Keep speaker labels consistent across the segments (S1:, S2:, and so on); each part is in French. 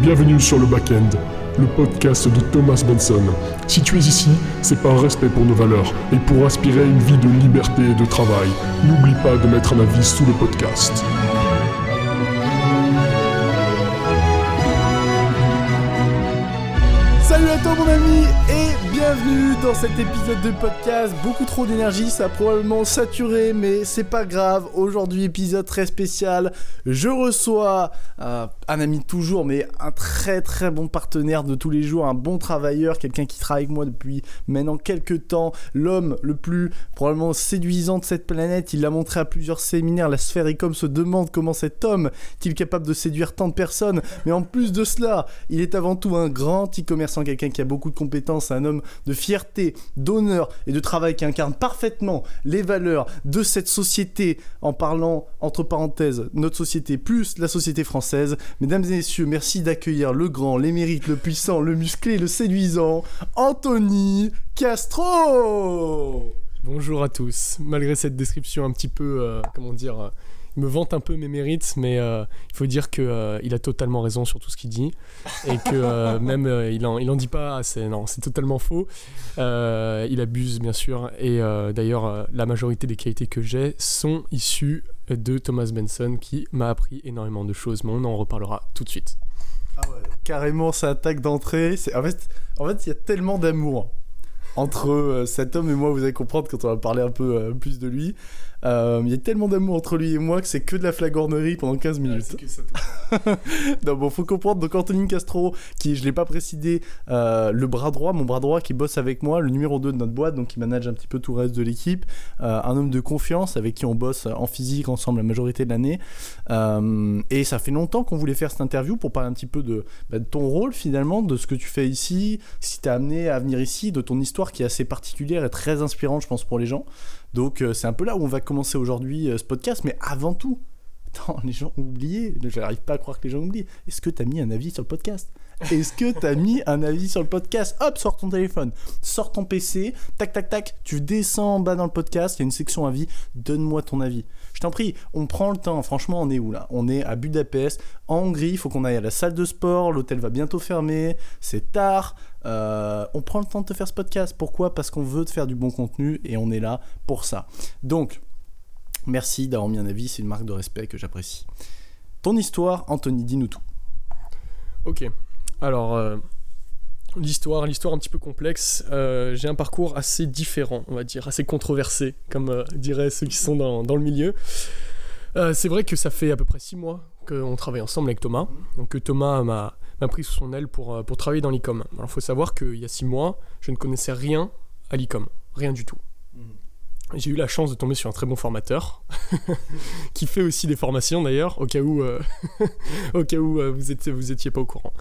S1: Bienvenue sur le Backend, le podcast de Thomas Benson. Si tu es ici, c'est par respect pour nos valeurs et pour aspirer une vie de liberté et de travail. N'oublie pas de mettre un avis sous le podcast.
S2: Salut à toi mon ami bienvenue dans cet épisode de podcast. Beaucoup trop d'énergie, ça a probablement saturé, mais c'est pas grave. Aujourd'hui, épisode très spécial. Je reçois euh, un ami de toujours, mais un très très bon partenaire de tous les jours, un bon travailleur, quelqu'un qui travaille avec moi depuis maintenant quelques temps, l'homme le plus probablement séduisant de cette planète. Il l'a montré à plusieurs séminaires. La sphère Ecom se demande comment cet homme est-il capable de séduire tant de personnes. Mais en plus de cela, il est avant tout un grand e-commerçant, quelqu'un qui a beaucoup de compétences, un homme de fierté, d'honneur et de travail qui incarne parfaitement les valeurs de cette société en parlant entre parenthèses notre société plus la société française. Mesdames et messieurs, merci d'accueillir le grand, l'émérite, le puissant, le musclé, le séduisant, Anthony Castro
S3: Bonjour à tous. Malgré cette description un petit peu, euh, comment dire, euh, me vante un peu mes mérites, mais euh, il faut dire qu'il il a totalement raison sur tout ce qu'il dit et que même il en, il en dit pas assez. Non, c'est totalement faux. il abuse bien sûr et d'ailleurs la majorité des qualités que j'ai sont issues de Thomas Benson qui m'a appris énormément de choses, mais on en reparlera tout de suite.
S2: Ah ouais, carrément ça attaque d'entrée. C'est- En fait, en fait, il y a tellement d'amour entre euh, cet homme et moi. Vous allez comprendre quand on va parler un peu euh, plus de lui. Euh, Il y a tellement d'amour entre lui et moi que c'est que de la flagornerie pendant 15 minutes. non, bon, faut comprendre. Donc, Anthony Castro, qui, je l'ai pas précisé, euh, le bras droit, mon bras droit qui bosse avec moi, le numéro 2 de notre boîte, donc qui manage un petit peu tout le reste de l'équipe. Euh, un homme de confiance avec qui on bosse en physique ensemble la majorité de l'année. Et ça fait longtemps qu'on voulait faire cette interview pour parler un petit peu de, bah, de ton rôle finalement, de ce que tu fais ici, si t'es amené à venir ici, de ton histoire qui est assez particulière et très inspirante, je pense, pour les gens. Donc, euh, c'est un peu là où on va commencer aujourd'hui euh, ce podcast, mais avant tout. Attends, les gens ont oublié. Je n'arrive pas à croire que les gens oublié. Est-ce que t'as mis un avis sur le podcast? Est-ce que t'as mis un avis sur le podcast? Hop, sors ton téléphone, sors ton PC, tac tac tac, tu descends en bas dans le podcast, il y a une section avis, donne-moi ton avis. Je t'en prie, on prend le temps, franchement on est où là? On est à Budapest, en Hongrie, il faut qu'on aille à la salle de sport, l'hôtel va bientôt fermer, c'est tard, euh, on prend le temps de te faire ce podcast. Pourquoi? Parce qu'on veut te faire du bon contenu et on est là pour ça. Donc, merci d'avoir mis un avis, c'est une marque de respect que j'apprécie. Ton histoire, Anthony, dis-nous tout.
S3: Ok. Alors, euh, l'histoire, l'histoire un petit peu complexe. Euh, j'ai un parcours assez différent, on va dire, assez controversé, comme diraient ceux qui sont dans, dans le milieu. C'est vrai que ça fait à peu près six mois qu'on travaille ensemble avec Thomas. Donc Thomas m'a m'a pris sous son aile pour, euh, pour travailler dans l'e-com. Alors il faut savoir qu'il y a six mois, je ne connaissais rien à l'e-com. Rien du tout. J'ai eu la chance de tomber sur un très bon formateur qui fait aussi des formations d'ailleurs au cas où euh, au cas où euh, vous étiez vous étiez pas au courant.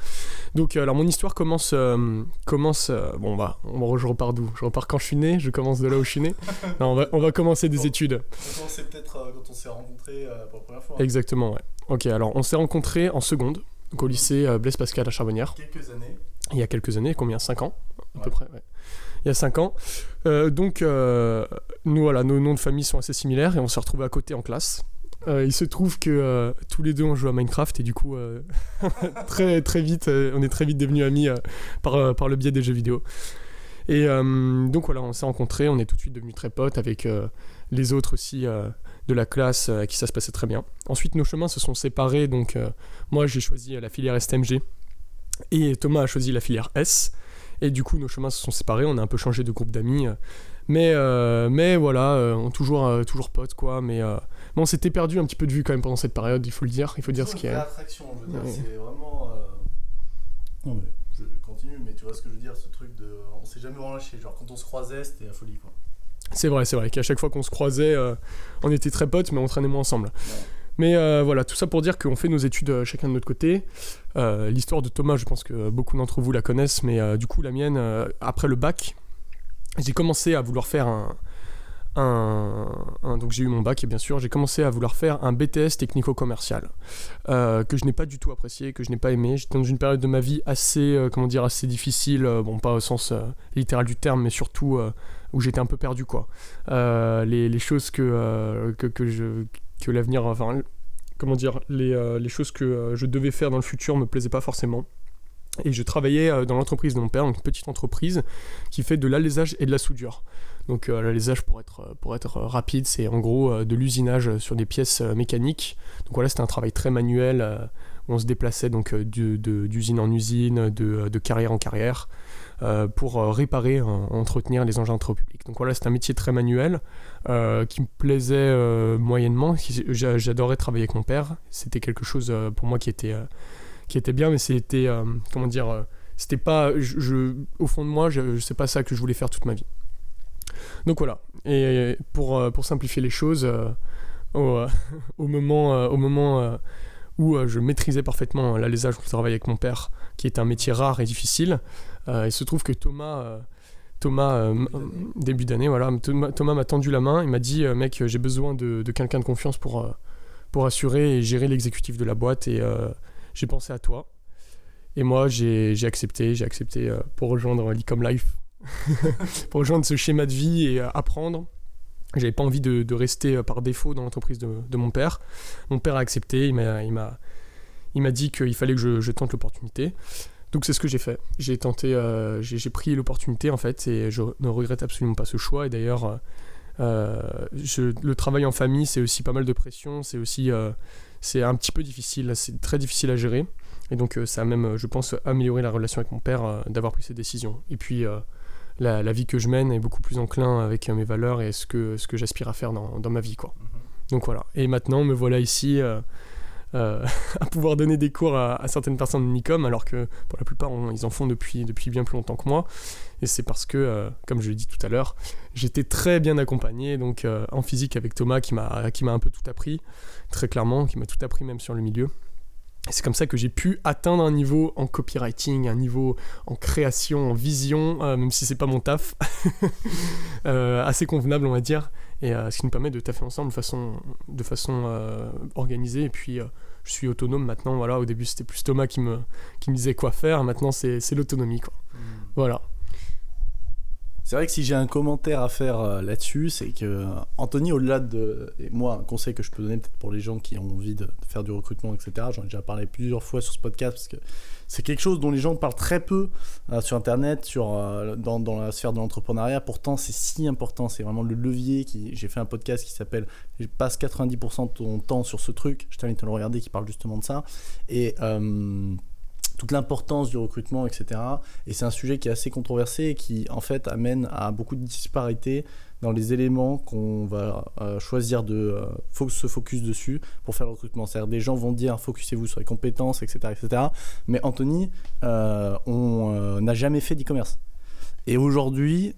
S3: Donc alors mon histoire commence euh, commence bon bah on va je repars d'où? Je repars quand je suis né, je commence de là où je suis né? Non, on va on va commencer des
S2: Bon.
S3: études.
S2: C'est peut-être quand on s'est rencontrés pour la première fois.
S3: Exactement ouais. OK, alors on s'est rencontrés en seconde donc au lycée euh, Blaise Pascal à Charbonnières
S2: Quelques années.
S3: il y a quelques années, combien? 5 ans à peu près, ouais. Il y a 5 ans. Euh, donc, euh, nous, voilà, nos noms de famille sont assez similaires et on s'est retrouvés à côté en classe. Euh, il se trouve que euh, tous les deux on joue à Minecraft et du coup euh, très très vite on est très vite devenus amis par, par le biais des jeux vidéo. Et donc voilà, on s'est rencontrés, on est tout de suite devenus très potes avec les autres aussi euh, de la classe euh, avec qui ça se passait très bien. Ensuite nos chemins se sont séparés, donc euh, moi j'ai choisi la filière STMG et Thomas a choisi la filière S. Et du coup, nos chemins se sont séparés, on a un peu changé de groupe d'amis. Mais, mais voilà, on toujours, toujours potes, quoi. Mais, mais on s'était perdu un petit peu de vue quand même pendant cette période, il faut le dire. Il faut dire ce qui est.
S2: attraction, je veux dire, c'est vraiment. Non, mais je continue, mais tu vois ce que je veux dire, ce truc de. On s'est jamais relâché. Genre, quand on se croisait, c'était la folie, quoi.
S3: C'est vrai, c'est vrai qu'à chaque fois qu'on se croisait, euh, on était très potes, mais on traînait moins ensemble. Mais euh, voilà, tout ça pour dire qu'on fait nos études euh, chacun de notre côté. L'histoire de Thomas, je pense que beaucoup d'entre vous la connaissent, mais du coup, la mienne, après le bac, j'ai commencé à vouloir faire un. un- donc j'ai eu mon bac et bien sûr j'ai commencé à vouloir faire un BTS technico-commercial que je n'ai pas du tout apprécié, que je n'ai pas aimé. J'étais dans une période de ma vie assez, comment dire, assez difficile, bon pas au sens littéral du terme, mais surtout où j'étais un peu perdu quoi. Euh, les, choses que, euh, que, je, l'avenir, enfin comment dire, les, euh, choses que je devais faire dans le futur me plaisaient pas forcément. Et je travaillais dans l'entreprise de mon père, une petite entreprise qui fait de l'alésage et de la soudure. Donc euh, l'alésage, pour être, pour être rapide, c'est en gros de l'usinage sur des pièces mécaniques. Donc voilà, c'était un travail très manuel. où on se déplaçait donc d'usine en usine, de, carrière en carrière, pour euh, réparer, euh, entretenir les engins de travaux publics. Donc voilà, c'est un métier très manuel euh, qui me plaisait euh, moyennement. J'adorais travailler avec mon père. C'était quelque chose euh, pour moi qui était, euh, qui était bien, mais c'était, euh, comment dire, euh, c'était pas, je, au fond de moi, je, sais pas ça que je voulais faire toute ma vie. Donc voilà. Et pour, euh, pour simplifier les choses, euh, au, euh, moment, euh, au moment euh, où euh, je maîtrisais parfaitement l'alésage pour travailler avec mon père, qui est un métier rare et difficile, euh, il se trouve que Thomas, euh, Thomas euh, début d'année, voilà, Thomas m'a tendu la main, il m'a dit, euh, mec, j'ai besoin de, de quelqu'un de confiance pour, euh, pour assurer et gérer l'exécutif de la boîte, et euh, j'ai pensé à toi. Et moi, j'ai j'ai accepté, j'ai accepté euh, pour rejoindre l'Ecom Life, pour rejoindre ce schéma de vie et euh, apprendre. J'avais pas envie de, rester euh, par défaut dans l'entreprise de, mon père. Mon père a accepté, il m'a, dit qu'il fallait que je, tente l'opportunité. Donc c'est ce que j'ai fait. J'ai tenté, euh, j'ai, pris l'opportunité en fait, et je ne regrette absolument pas ce choix. Et d'ailleurs, euh, le travail en famille, c'est aussi pas mal de pression, c'est aussi, c'est un petit peu difficile, c'est très difficile à gérer. Et donc ça a même, je pense, amélioré la relation avec mon père d'avoir pris cette décision. Et puis la, la vie que je mène est beaucoup plus enclin avec euh, mes valeurs et ce que, ce que j'aspire à faire dans, dans ma vie. Quoi. Donc voilà. Et maintenant, me voilà ici euh, euh, à pouvoir donner des cours à, à certaines personnes de Nicom, alors que pour la plupart, on- ils en font depuis, depuis bien plus longtemps que moi. Et c'est parce que, euh, comme je l'ai dit tout à l'heure, j'étais très bien accompagné, donc en physique avec Thomas, qui m'a qui m'a un peu tout appris, très clairement, qui m'a tout appris même sur le milieu. Et c'est comme ça que j'ai pu atteindre un niveau en copywriting, un niveau en création, en vision, euh, même si c'est pas mon taf, euh, assez convenable, on va dire, et euh, ce qui nous permet de taffer ensemble de façon, de façon organisée. Et puis, je suis autonome maintenant. Voilà, au début, c'était plus Thomas qui me, qui me disait quoi faire. Maintenant, c'est c'est l'autonomie, quoi. Voilà.
S2: C'est vrai que si j'ai un commentaire à faire euh, là-dessus, c'est que euh, Anthony, au-delà de. Et moi, un conseil que je peux donner peut-être pour les gens qui ont envie de, faire du recrutement, etc., j'en ai déjà parlé plusieurs fois sur ce podcast parce que c'est quelque chose dont les gens parlent très peu euh, sur Internet, dans, la sphère de l'entrepreneuriat. Pourtant, c'est si important. C'est vraiment le levier. qui J'ai fait un podcast qui s'appelle Je passe 90% de ton temps sur ce truc. Je t'invite à le regarder qui parle justement de ça. Et. Toute l'importance du recrutement, etc. Et c'est un sujet qui est assez controversé et qui, en fait, amène à beaucoup de disparités dans les éléments qu'on va euh, choisir de euh, fo- se focus dessus pour faire le recrutement. C'est-à-dire des gens vont dire focusez-vous sur les compétences, etc. etc. Mais Anthony, euh, on euh, n'a jamais fait d'e-commerce. Et aujourd'hui,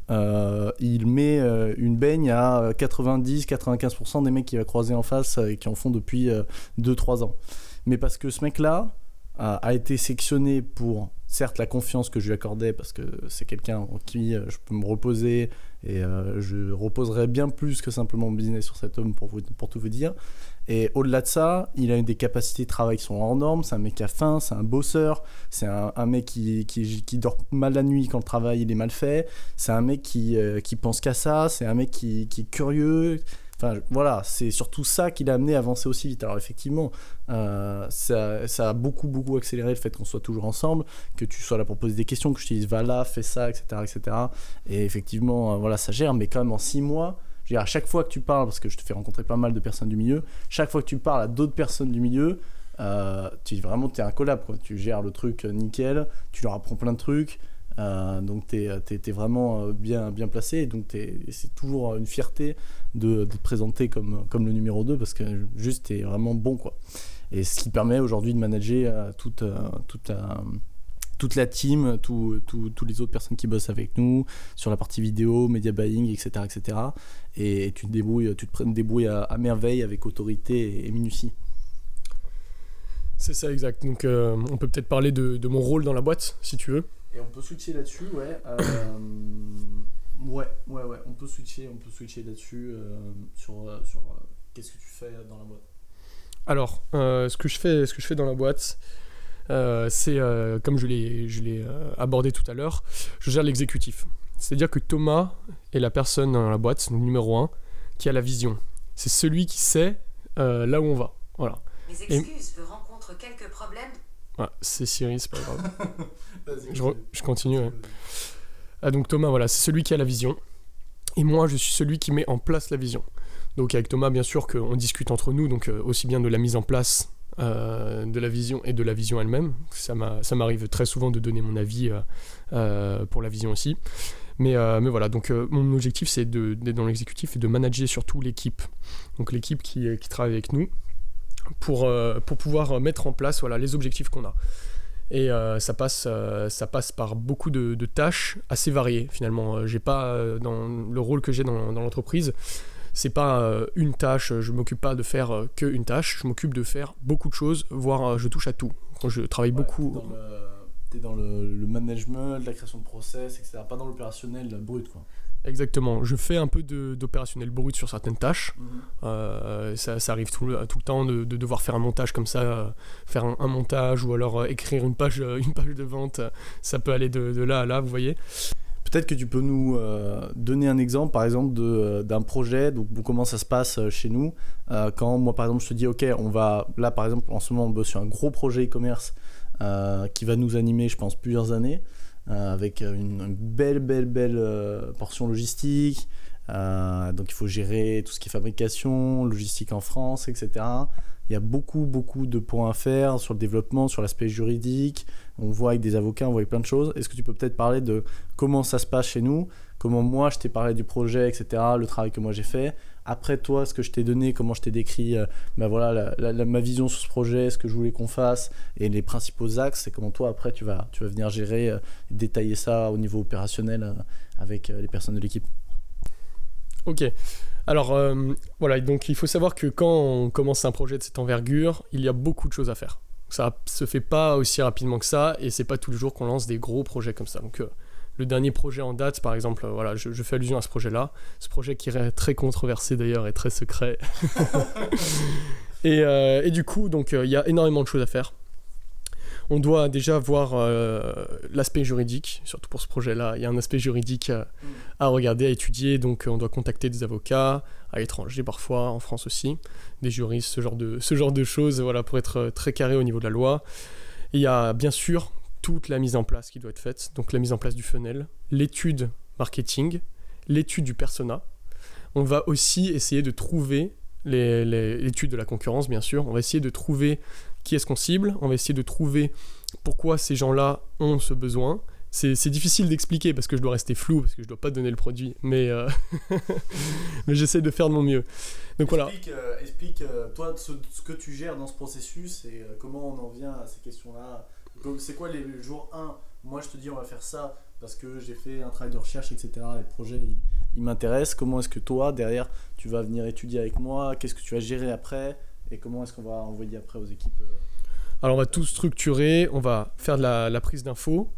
S2: il met une baigne à 90-95% des mecs qu'il va croiser en face et qui en font depuis 2-3 ans. Mais parce que ce mec-là, a, été sectionné pour, certes, la confiance que je lui accordais, parce que c'est quelqu'un en qui euh, je peux me reposer, et euh, je reposerai bien plus que simplement mon business sur cet homme, pour, vous, pour tout vous dire. Et au-delà de ça, il a des capacités de travail qui sont hors normes, c'est un mec à faim, c'est un bosseur, c'est un, un mec qui, qui, qui dort mal la nuit quand le travail il est mal fait, c'est un mec qui, euh, qui pense qu'à ça, c'est un mec qui, qui est curieux, Enfin, voilà, c'est surtout ça qui l'a amené à avancer aussi vite. Alors, effectivement, euh, ça, ça a beaucoup, beaucoup accéléré le fait qu'on soit toujours ensemble, que tu sois là pour poser des questions, que je te dise va là, fais ça, etc. etc. Et effectivement, euh, voilà, ça gère, mais quand même en six mois, je veux dire, à chaque fois que tu parles, parce que je te fais rencontrer pas mal de personnes du milieu, chaque fois que tu parles à d'autres personnes du milieu, euh, tu vraiment, tu es un collab, quoi. Tu gères le truc euh, nickel, tu leur apprends plein de trucs. Euh, donc tu es, vraiment euh, bien, bien placé et donc c'est toujours une fierté de, te présenter comme, le numéro 2 parce que juste tu es vraiment bon quoi. Et ce qui permet aujourd'hui de manager euh, toute, euh, toute, euh, toute la team, toutes les autres personnes qui bossent avec nous sur la partie vidéo, media buying, etc. etc. Et, tu te débrouilles, tu te débrouilles à, merveille avec autorité et, minutie.
S3: C'est ça, exact. Donc, euh, on peut peut-être parler de mon rôle dans la boîte, si tu veux.
S2: Et on peut switcher là-dessus, ouais. Euh, ouais, ouais, ouais. On peut switcher, on peut switcher là-dessus euh, sur, euh, sur euh, qu'est-ce que tu fais dans la boîte.
S3: Alors, euh, ce, que je fais, ce que je fais dans la boîte, euh, c'est, euh, comme je l'ai, je l'ai euh, abordé tout à l'heure, je gère l'exécutif. C'est-à-dire que Thomas est la personne dans la boîte, le numéro un, qui a la vision. C'est celui qui sait euh, là où on va. Voilà.
S4: Mes excuses, je rencontre quelques problèmes.
S3: Ah, c'est Siri, c'est pas grave. Je, continue. ouais. Ah, donc Thomas, voilà, c'est celui qui a la vision. Et moi, je suis celui qui met en place la vision. Donc avec Thomas, bien sûr, qu'on discute entre nous, donc euh, aussi bien de la mise en place euh, de la vision et de la vision elle-même. Ça m'a- ça m'arrive très souvent de donner mon avis euh, pour la vision aussi. Mais, voilà, donc mon objectif, c'est d'être dans l'exécutif et de manager surtout l'équipe. Donc l'équipe qui, qui travaille avec nous pour, pour pouvoir mettre en place voilà, les objectifs qu'on a. Et euh, ça, passe, euh, ça passe par beaucoup de, de tâches assez variées finalement. Euh, J'ai pas dans le rôle que j'ai dans, dans l'entreprise, c'est pas une tâche. Je m'occupe pas de faire que une tâche. Je m'occupe de faire beaucoup de choses, voire je touche à tout. Quand je travaille beaucoup.
S2: T'es dans le, le management, la création de process, etc. Pas dans l'opérationnel brut, quoi.
S3: Exactement. Je fais un peu d'opérationnel brut sur certaines tâches. Euh, ça, ça arrive tout le, tout le temps de, de devoir faire un montage comme ça, euh, faire un, un montage ou alors euh, écrire une page, une page de vente. Ça peut aller de, de là à là, vous voyez.
S2: Peut-être que tu peux nous donner un exemple, par exemple, d'un projet, donc comment ça se passe chez nous. Quand moi, par exemple, je te dis, ok, on va, là, par exemple, en ce moment, on bosse sur un gros projet e-commerce qui va nous animer, je pense, plusieurs années, avec une, une belle, belle, belle euh, portion logistique. Euh, donc, il faut gérer tout ce qui est fabrication, logistique en France, etc. Il y a beaucoup, beaucoup de points à faire sur le développement, sur l'aspect juridique. On voit avec des avocats, on voit avec plein de choses. Est-ce que tu peux peut-être parler de comment ça se passe chez nous, comment moi je t'ai parlé du projet, etc., le travail que moi j'ai fait? Après toi, ce que je t'ai donné, comment je t'ai décrit euh, bah voilà, ma vision sur ce projet, ce que je voulais qu'on fasse et les principaux axes, et comment toi après tu vas, tu vas venir gérer euh, détailler ça au niveau opérationnel euh, avec les personnes de l'équipe.
S3: Ok. Alors voilà, donc il faut savoir que quand on commence un projet de cette envergure, il y a beaucoup de choses à faire. Ça se fait pas aussi rapidement que ça, et c'est pas tous les jours qu'on lance des gros projets comme ça. Donc le dernier projet en date, par exemple, euh, voilà, je, je fais allusion à ce projet-là. Ce projet qui est très controversé d'ailleurs et très secret. et, euh, et du coup, donc euh, il y a énormément de choses à faire. On doit déjà voir euh, l'aspect juridique, surtout pour ce projet-là. Il y a un aspect juridique euh, à regarder, à étudier. Donc, on doit contacter des avocats, à l'étranger parfois, en France aussi, des juristes, ce genre de, ce genre de choses, voilà, pour être très carré au niveau de la loi. Et il y a bien sûr toute la mise en place qui doit être faite. Donc, la mise en place du funnel, l'étude marketing, l'étude du persona. On va aussi essayer de trouver l'étude de la concurrence, bien sûr. On va essayer de trouver qui est-ce qu'on cible. On va essayer de trouver pourquoi ces gens-là ont ce besoin. C'est difficile d'expliquer parce que je dois rester flou, parce que je dois pas donner le produit, mais, euh, mais j'essaie de faire de mon mieux. Donc voilà.
S2: Explique, euh, explique, euh, toi ce, ce que tu gères dans ce processus et euh, comment on en vient à ces questions-là. C'est quoi les le jour 1 Moi je te dis on va faire ça parce que j'ai fait un travail de recherche, etc. Les projets ils, m'intéressent. Comment est-ce que toi derrière tu vas venir étudier avec moi? Qu'est-ce que tu vas gérer après? Et comment est-ce qu'on va envoyer après aux équipes euh,
S3: Alors on va tout structurer, on va faire de la, prise d'infos.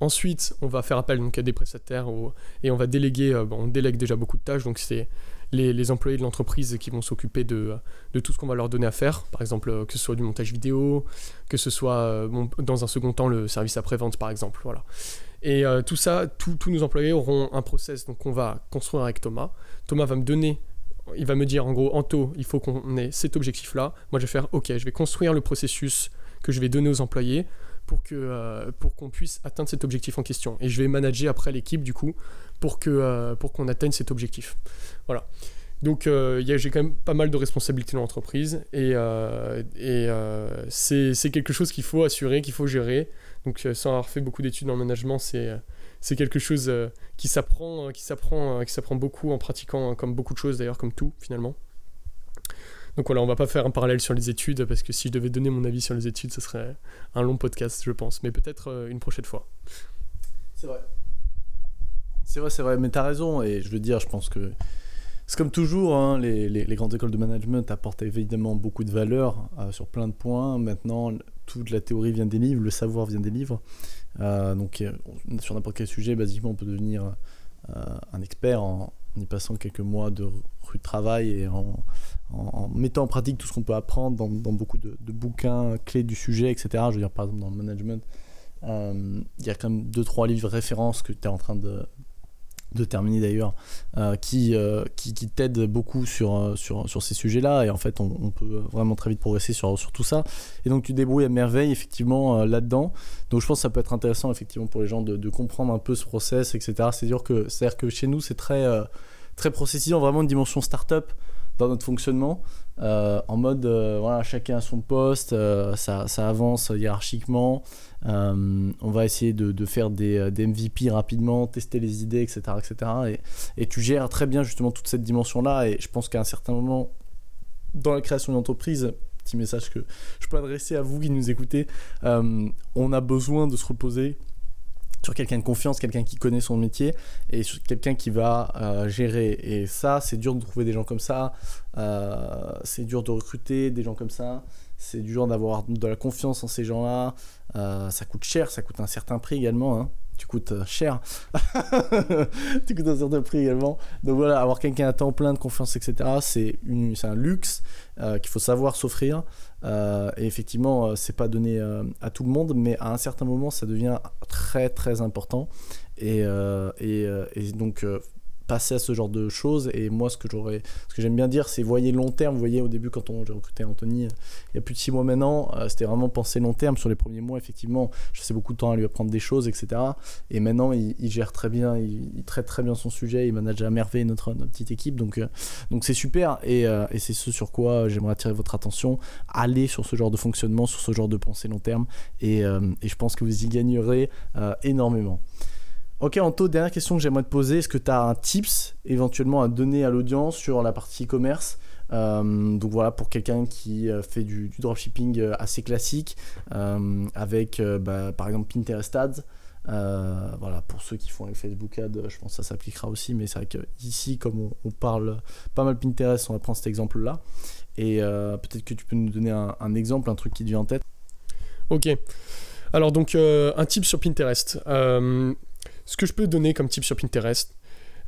S3: Ensuite, on va faire appel donc, à des prestataires et on va déléguer, euh, on délègue déjà beaucoup de tâches, donc c'est les, employés de l'entreprise qui vont s'occuper de, tout ce qu'on va leur donner à faire, par exemple euh, que ce soit du montage vidéo, que ce soit euh, dans un second temps le service après-vente par exemple. Voilà. Et euh, tout ça, tous nos employés auront un process donc on va construire avec Thomas. Thomas va me donner, il va me dire en gros, Anto, il faut qu'on ait cet objectif-là. Moi je vais faire, ok, je vais construire le processus que je vais donner aux employés pour que pour qu'on puisse atteindre cet objectif en question. Et je vais manager après l'équipe du coup euh, pour qu'on atteigne cet objectif. Voilà. Donc euh, j'ai quand même pas mal de responsabilités dans l'entreprise et, euh, euh, c'est quelque chose qu'il faut assurer, qu'il faut gérer. Donc sans avoir fait beaucoup d'études le management, c'est quelque chose qui s'apprend, qui s'apprend, qui s'apprend beaucoup en pratiquant, comme beaucoup de choses d'ailleurs, comme tout finalement. Donc voilà, on va pas faire un parallèle sur les études parce que si je devais donner mon avis sur les études, ce serait un long podcast, je pense, mais peut-être une prochaine fois.
S2: C'est vrai. C'est vrai, c'est vrai, mais t'as raison, et je veux dire, je pense que c'est comme toujours, hein, les, les- grandes écoles de management apportent évidemment beaucoup de valeur euh, sur plein de points. Maintenant, toute la théorie vient des livres, le savoir vient des livres. Euh, donc, euh, sur n'importe quel sujet, basiquement, on peut devenir un expert en, y passant quelques mois de rue de travail et en, en- mettant en pratique tout ce qu'on peut apprendre dans, dans beaucoup de, de bouquins clés du sujet, etc. Je veux dire, par exemple, dans le management, il y a quand même deux trois livres références que tu es en train de de terminer d'ailleurs, euh, qui, euh, qui, qui t'aide beaucoup sur, euh, sur, sur ces sujets-là. Et en fait, on, peut vraiment très vite progresser sur, sur tout ça. Et donc, tu débrouilles à merveille, effectivement, là-dedans. Donc, je pense que ça peut être intéressant, effectivement, pour les gens de, comprendre un peu ce process, etc. C'est dire que, c'est-à-dire que chez nous, c'est très, très vraiment une dimension startup dans notre fonctionnement. euh, en mode, euh, voilà, chacun a son poste, euh, ça, ça avance hiérarchiquement. On va essayer de, de faire des, des MVP rapidement, tester les idées, etc. etc. Et, et tu gères très bien justement toute cette dimension-là. Et je pense qu'à un certain moment, dans la création d'une entreprise, petit message que je peux adresser à vous qui nous écoutez, on a besoin de se reposer sur quelqu'un de confiance, quelqu'un qui connaît son métier et sur quelqu'un qui va euh, gérer. Et ça, c'est dur de trouver des gens comme ça. Euh, c'est dur de recruter des gens comme ça. C'est dur d'avoir de la confiance en ces gens-là. Euh, ça coûte cher, ça coûte un certain prix également. hein. Tu coûtes euh, cher. tu coûtes un certain prix également. Donc voilà, avoir quelqu'un à temps plein de confiance, etc., c'est une- un luxe euh, qu'il faut savoir s'offrir. Euh, et effectivement, c'est pas donné à tout le monde, mais à un certain moment, ça devient très très important. Et, et, et donc, passer à ce genre de choses. Et moi, ce que j'aurais, ce que j'aime bien dire, c'est voyez long terme. Vous voyez, au début, quand on, j'ai recruté Anthony, euh, il y a plus de six mois maintenant, euh, c'était vraiment penser long terme. Sur les premiers mois, effectivement, je passais beaucoup de temps à lui apprendre des choses, etc. Et maintenant, il, gère très bien, il, traite très bien son sujet, il manage à merveille notre, petite équipe. Donc, euh, donc c'est super. Et, c'est ce sur quoi j'aimerais attirer votre attention. Allez sur ce genre de fonctionnement, sur ce genre de pensée long terme. Et, je pense que vous y gagnerez énormément. Ok Anto, dernière question que j'aimerais te poser. Est-ce que tu as un tips éventuellement à donner à l'audience sur la partie e-commerce? Euh, donc voilà, pour quelqu'un qui euh, fait du, dropshipping euh, assez classique, avec bah, par exemple Pinterest Ads. Voilà, pour ceux qui font les Facebook Ads, je pense que ça s'appliquera aussi, mais c'est vrai que ici, comme on, parle pas mal Pinterest, on va prendre cet exemple-là. Et peut-être que tu peux nous donner un, exemple, un truc qui te vient en tête?
S3: Ok. Alors donc un tip sur Pinterest. Ce que je peux donner comme tip sur Pinterest,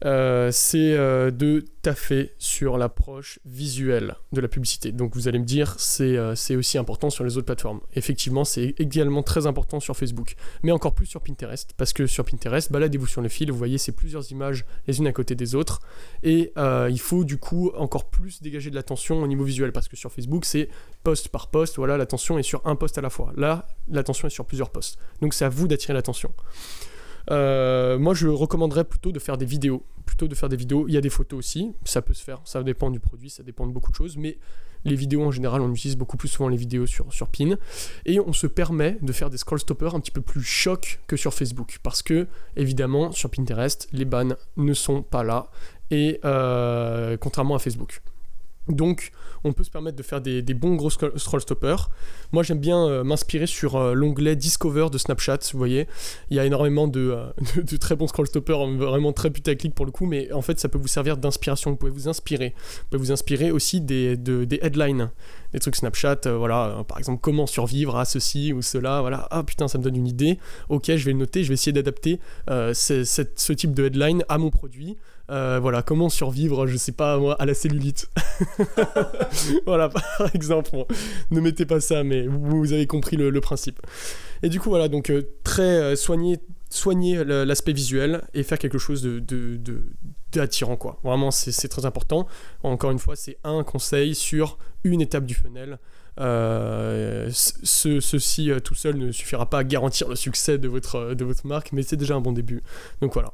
S3: euh, c'est euh, de taffer sur l'approche visuelle de la publicité. Donc vous allez me dire, c'est euh, c'est aussi important sur les autres plateformes. Effectivement, c'est également très important sur Facebook, mais encore plus sur Pinterest, parce que sur Pinterest, baladez-vous sur le fil, vous voyez, c'est plusieurs images les unes à côté des autres, et il faut du coup encore plus dégager de l'attention au niveau visuel, parce que sur Facebook, c'est post par post, voilà, l'attention est sur un post à la fois. Là, l'attention est sur plusieurs posts. Donc c'est à vous d'attirer l'attention. Euh, moi, je recommanderais plutôt de faire des vidéos. Plutôt de faire des vidéos. Il y a des photos aussi, ça peut se faire. Ça dépend du produit, ça dépend de beaucoup de choses. Mais les vidéos en général, on utilise beaucoup plus souvent les vidéos sur, sur Pin. Et on se permet de faire des scroll stoppers un petit peu plus chocs que sur Facebook. Parce que, évidemment, sur Pinterest, les bans ne sont pas là. Et euh, contrairement à Facebook. Donc, on peut se permettre de faire des, bons gros scroll scroll stoppers. Moi, j'aime bien euh, m'inspirer sur euh, l'onglet Discover de Snapchat. Vous voyez, il y a énormément de, euh, très bons scroll stoppers, hein, vraiment très putaclic pour le coup, mais en fait, ça peut vous servir d'inspiration. Vous pouvez vous inspirer. Vous pouvez vous inspirer aussi des, de- des headlines, des trucs Snapchat. voilà, par exemple, comment survivre à ceci ou cela. Voilà, ah putain, ça me donne une idée. Ok, je vais le noter. Je vais essayer d'adapter ce type de headline à mon produit. Euh, voilà, comment survivre, je sais pas moi, à la cellulite. voilà, par exemple. Ne mettez pas ça, mais vous, avez compris le, principe. Et du coup, voilà, donc euh, très euh, soigner, l'aspect visuel et faire quelque chose de, de, de- d'attirant, quoi. Vraiment, c'est, très important. Encore une fois, c'est un conseil sur une étape du funnel. Ce, ceci tout seul ne suffira pas à garantir le succès de votre, de votre marque, mais c'est déjà un bon début. Donc voilà.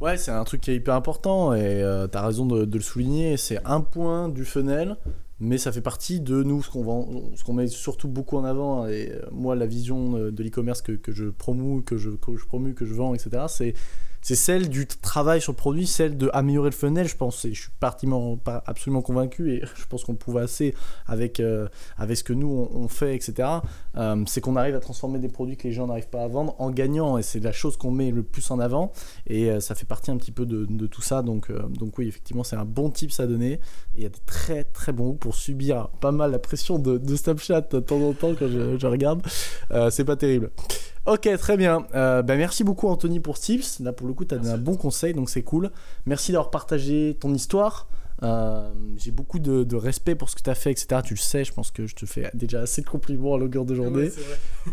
S2: Ouais, c'est un truc qui est hyper important et euh, t'as raison de, le souligner. C'est un point du funnel, mais ça fait partie de nous, ce qu'on vend, ce qu'on met surtout beaucoup en avant. Et euh, moi, la vision euh, de l'e-commerce que, je que je, que je promue, que je vends, etc., c'est c'est celle du travail sur le produit, celle de améliorer le funnel. Je pense, et je suis partiment, pas absolument convaincu, et je pense qu'on prouve assez avec, euh, avec ce que nous on, fait, etc. Euh, c'est qu'on arrive à transformer des produits que les gens n'arrivent pas à vendre en gagnant, et c'est la chose qu'on met le plus en avant. Et euh, ça fait partie un petit peu de, de tout ça. Donc, donc oui, effectivement, c'est un bon tips à donner. Et il y a des très très bons pour subir pas mal la pression de, de Snapchat de temps en temps quand je, je regarde. C'est pas terrible. Ok, très bien. Euh, bah, merci beaucoup Anthony pour ce tips. Là pour le coup, tu as donné un bon conseil, donc c'est cool. Merci d'avoir partagé ton histoire. Euh, j'ai beaucoup de, de respect pour ce que tu as fait, etc. Tu le sais, je pense que je te fais déjà assez de compliments à longueur de journée.
S3: Ouais.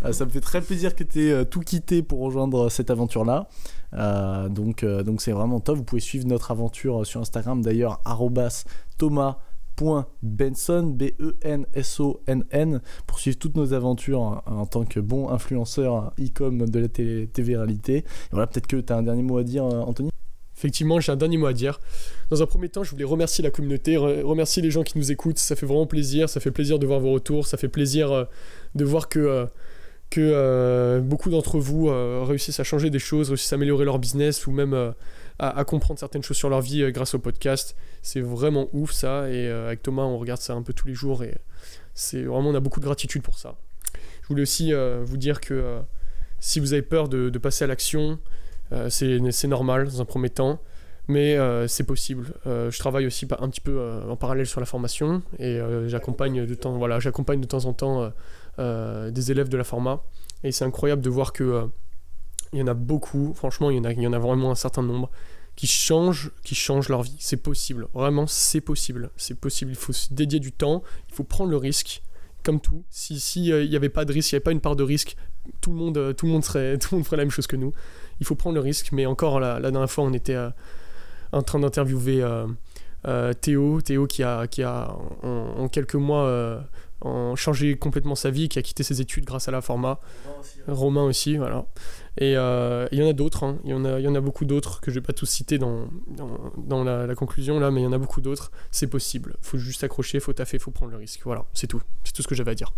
S2: Euh, ça me fait très plaisir que tu aies tout quitté pour rejoindre cette aventure-là. Euh, donc euh, donc c'est vraiment top. Vous pouvez suivre notre aventure sur Instagram d'ailleurs, arrobas thomas.benson, B-E-N-S-O-N-N, pour suivre toutes nos aventures en, en tant que bon influenceur e-com de la télé- TV-réalité. Et voilà, peut-être que tu as un dernier mot à dire, euh, Anthony?
S3: Effectivement, j'ai un dernier mot à dire. Dans un premier temps, je voulais remercier la communauté, re- remercier les gens qui nous écoutent. Ça fait vraiment plaisir. Ça fait plaisir de voir vos retours. Ça fait plaisir euh, de voir que, euh, que beaucoup d'entre vous réussissent à changer des choses, réussissent à améliorer leur business ou même à, comprendre certaines choses sur leur vie euh, grâce au podcast. C'est vraiment ouf ça. Et euh, avec Thomas, on regarde ça un peu tous les jours et c'est vraiment, on a beaucoup de gratitude pour ça. Je voulais aussi euh, vous dire que si vous avez peur de, passer à l'action, c'est normal dans un premier temps, mais c'est possible. Je travaille aussi un petit peu en parallèle sur la formation et j'accompagne de temps, voilà, j'accompagne de temps en temps des élèves de la format et c'est incroyable de voir que il y en a beaucoup. Franchement, il y en a, il y en a vraiment un certain nombre qui changent, qui changent leur vie. C'est possible, vraiment, c'est possible, c'est possible. Il faut se dédier du temps, il faut prendre le risque. Comme tout, si si euh, n'y avait pas de risque, il n'y avait pas une part de risque, tout le monde, euh, tout le monde serait, tout le monde ferait la même chose que nous il faut prendre le risque. Mais encore, la, dernière fois, on était euh, en train d'interviewer Théo, Théo qui a, qui a en, quelques mois en changé complètement sa vie, qui a quitté ses études grâce à la format. Romain aussi, voilà. Et euh, il y en a d'autres, hein. il, y en a, il y en a beaucoup d'autres que je vais pas tous citer dans, dans, dans la, la conclusion là, mais il y en a beaucoup d'autres. C'est possible. faut juste accrocher, faut taffer, faut prendre le risque. Voilà, c'est tout. C'est tout ce que j'avais à dire.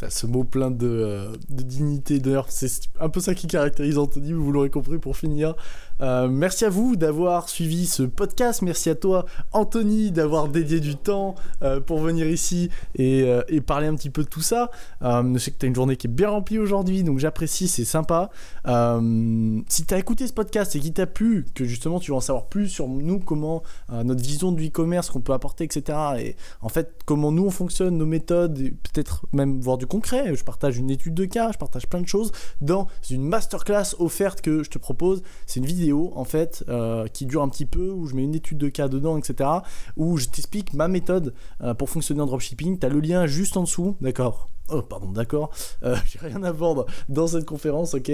S2: T'as ce mot plein de, euh, de dignité, d'honneur. C'est un peu ça qui caractérise Anthony, vous l'aurez compris pour finir. Euh, merci à vous d'avoir suivi ce podcast. Merci à toi, Anthony, d'avoir dédié du temps euh, pour venir ici et, euh, et parler un petit peu de tout ça. Je sais que tu as une journée qui est bien remplie aujourd'hui, donc j'apprécie, c'est sympa. Si tu as écouté ce podcast et qu'il t'a plu, que justement tu veux en savoir plus sur nous, comment notre vision du e-commerce qu'on peut apporter, etc. Et en fait, comment nous on fonctionne, nos méthodes, peut-être même voir du concret. Je partage une étude de cas, je partage plein de choses dans une masterclass offerte que je te propose. C'est une vidéo en fait euh, qui dure un petit peu où je mets une étude de cas dedans, etc. Où je t'explique ma méthode euh, pour fonctionner en dropshipping. T'as le lien juste en dessous, d'accord? Oh, pardon, d'accord. Euh, J'ai rien à vendre dans cette conférence, ok?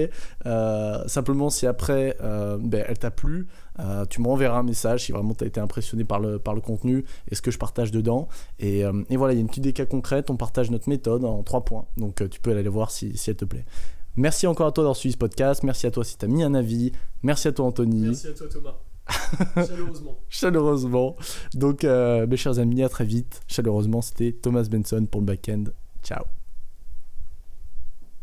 S2: Simplement, si après ben, elle t'a plu, tu m'enverras un message si vraiment tu as été impressionné par le, par le contenu et ce que je partage dedans. Et, voilà, il y a une petite des cas concrète, on partage notre méthode en trois points. Donc tu peux aller voir si, si elle te plaît. Merci encore à toi d'avoir suivi ce podcast. Merci à toi si tu as mis un avis. Merci à toi, Anthony.
S3: Merci à toi, Thomas. Chaleureusement.
S2: Chaleureusement. Donc, euh, mes chers amis, à très vite. Chaleureusement, c'était Thomas Benson pour le back-end. Ciao.